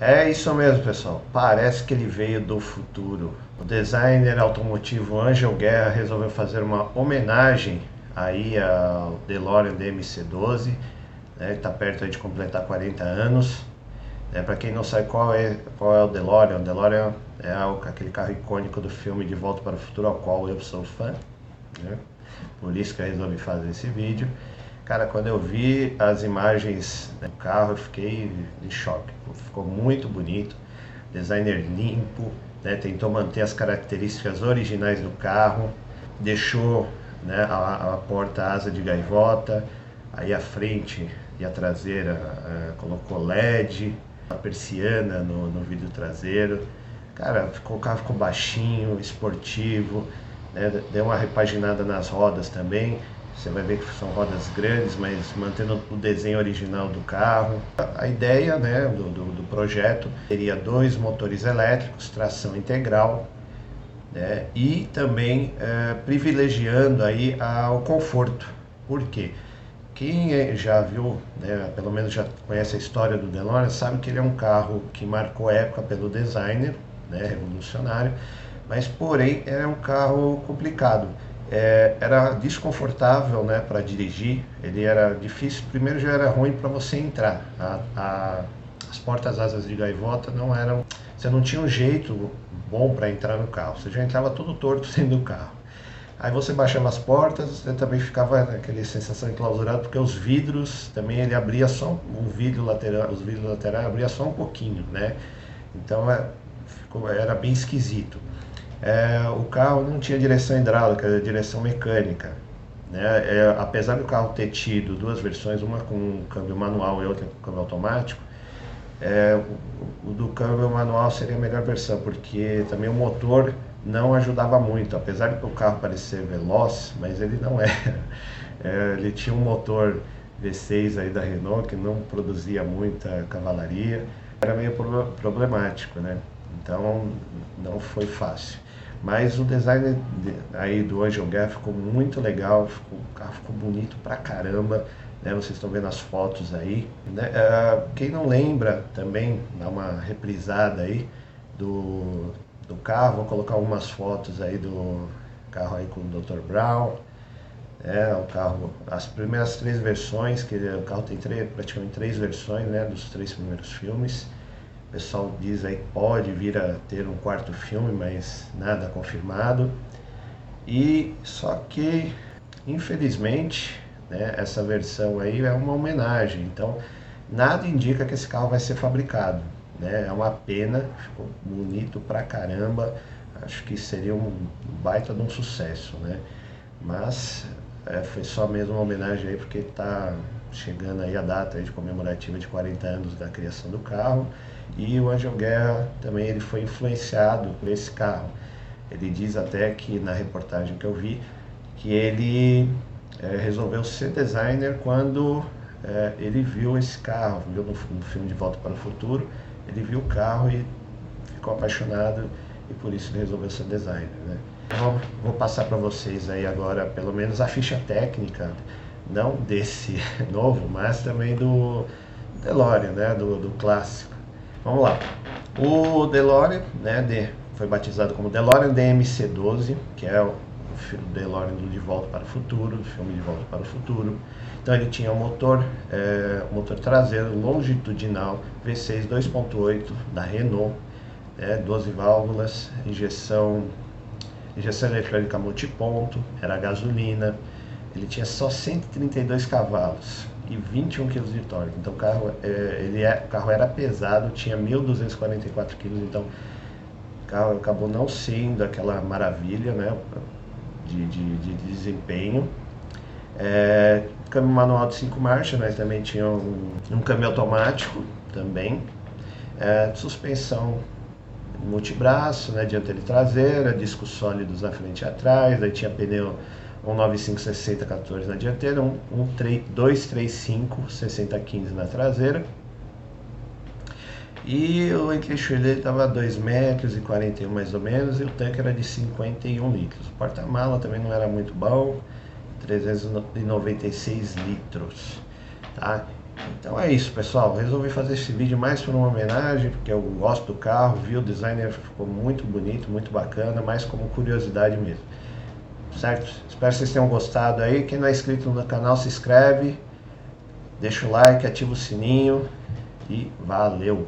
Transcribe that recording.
É isso mesmo, pessoal. Parece que ele veio do futuro. O designer automotivo Angel Guerra resolveu fazer uma homenagem aí ao DeLorean DMC-12. Né? Está perto de completar 40 anos. É, Para quem não sabe qual é, qual é o DeLorean, o DeLorean é aquele carro icônico do filme De Volta para o Futuro, ao qual eu sou fã. Né? Por isso que eu resolvi fazer esse vídeo. Cara, quando eu vi as imagens do carro, eu fiquei em choque. Ficou muito bonito, designer limpo, né? tentou manter as características originais do carro, deixou né, a, a porta asa de gaivota, aí a frente e a traseira uh, colocou LED, a persiana no, no vidro traseiro. Cara, ficou, o carro ficou baixinho, esportivo, né? deu uma repaginada nas rodas também. Você vai ver que são rodas grandes, mas mantendo o desenho original do carro. A ideia né, do, do, do projeto seria dois motores elétricos, tração integral, né, e também é, privilegiando aí o conforto. Por quê? Quem é, já viu, né, pelo menos já conhece a história do DeLorean, sabe que ele é um carro que marcou época pelo designer, né, revolucionário, mas porém é um carro complicado é, era desconfortável né, para dirigir, ele era difícil, primeiro já era ruim para você entrar, a, a, as portas asas de gaivota não eram, você não tinha um jeito bom para entrar no carro, você já entrava todo torto dentro do carro. Aí você baixava as portas, você também ficava aquela sensação enclausurada, porque os vidros também ele abria só um vidro lateral, os vidros laterais abria só um pouquinho, né? Então é, ficou, era bem esquisito é, o carro não tinha direção hidráulica, direção mecânica. Né? É, apesar do carro ter tido duas versões, uma com câmbio manual e outra com câmbio automático, é, o, o, do câmbio manual seria a melhor versão, porque também o motor não ajudava muito, apesar de o carro parecer veloz, mas ele não era. É, ele tinha um motor V6 aí da Renault que não produzia muita cavalaria, era meio problemático, né? Então não foi fácil. Mas o design aí do Angel Guerra ficou muito legal, ficou, o carro ficou bonito pra caramba. Né? Vocês estão vendo as fotos aí. Né? Uh, quem não lembra também, dá uma reprisada aí do, do carro. Vou colocar algumas fotos aí do carro aí com o Dr. Brown. É, o carro, as primeiras três versões, que o carro tem três, praticamente três versões né, dos três primeiros filmes. O pessoal diz aí que pode vir a ter um quarto filme, mas nada confirmado. E só que, infelizmente, né, essa versão aí é uma homenagem. Então, nada indica que esse carro vai ser fabricado. Né? É uma pena, ficou bonito pra caramba. Acho que seria um baita de um sucesso, né? Mas é, foi só mesmo uma homenagem aí porque está chegando aí a data aí de comemorativa de 40 anos da criação do carro. E o Angel Guerra também ele foi influenciado por esse carro. Ele diz até que na reportagem que eu vi que ele é, resolveu ser designer quando é, ele viu esse carro, viu no, no, filme De Volta para o Futuro, ele viu o carro e ficou apaixonado e por isso ele resolveu ser designer. Né? Então, vou passar para vocês aí agora pelo menos a ficha técnica, não desse novo, mas também do DeLorean, né? do, do clássico. Vamos lá. O DeLorean, né, de, foi batizado como DeLorean DMC-12, que é o, o DeLorean do De Volta para o Futuro, do filme De Volta para o Futuro. Então ele tinha um motor, é, motor traseiro longitudinal V6 2.8 da Renault, né, 12 válvulas, injeção, injeção eletrônica multiponto, era gasolina. Ele tinha só 132 cavalos e 21 kg de torque. Então o carro, é, ele é, o carro era pesado, tinha 1.244 kg, então o carro acabou não sendo aquela maravilha né, de, de, de desempenho. É, câmbio manual de 5 marchas, mas também tinha um, um câmbio automático também. É, suspensão multibraço, né, dianteira e traseira, discos sólidos na frente e atrás, aí tinha pneu um 9560 14 na dianteira, um, um 3, 235 60 15 na traseira. E o entre-eixo dele estava 2 metros e 41 mais ou menos, e o tanque era de 51 litros. O porta-mala também não era muito bom, 396 litros, tá? Então é isso, pessoal. Resolvi fazer esse vídeo mais por uma homenagem, porque eu gosto do carro, vi o design ficou muito bonito, muito bacana, mais como curiosidade mesmo. Certo? Espero que vocês tenham gostado aí. Quem não é inscrito no canal, se inscreve, deixa o like, ativa o sininho e valeu!